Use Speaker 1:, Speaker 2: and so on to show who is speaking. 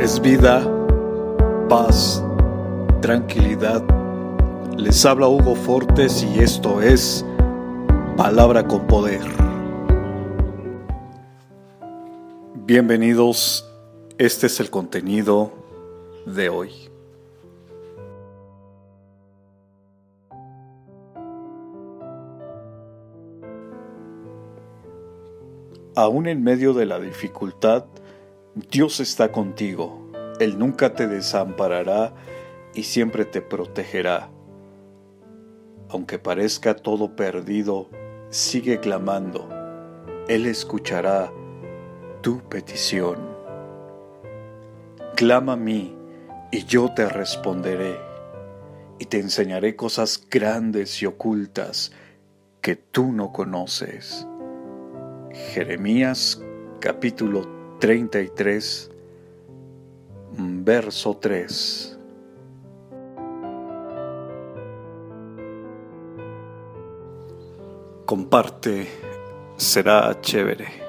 Speaker 1: es vida, paz, tranquilidad. Les habla Hugo Fortes y esto es Palabra con Poder. Bienvenidos, este es el contenido de hoy. Aún en medio de la dificultad, Dios está contigo. Él nunca te desamparará y siempre te protegerá. Aunque parezca todo perdido, sigue clamando. Él escuchará tu petición. Clama a mí y yo te responderé y te enseñaré cosas grandes y ocultas que tú no conoces. Jeremías capítulo 33, verso 3. Comparte, será chévere.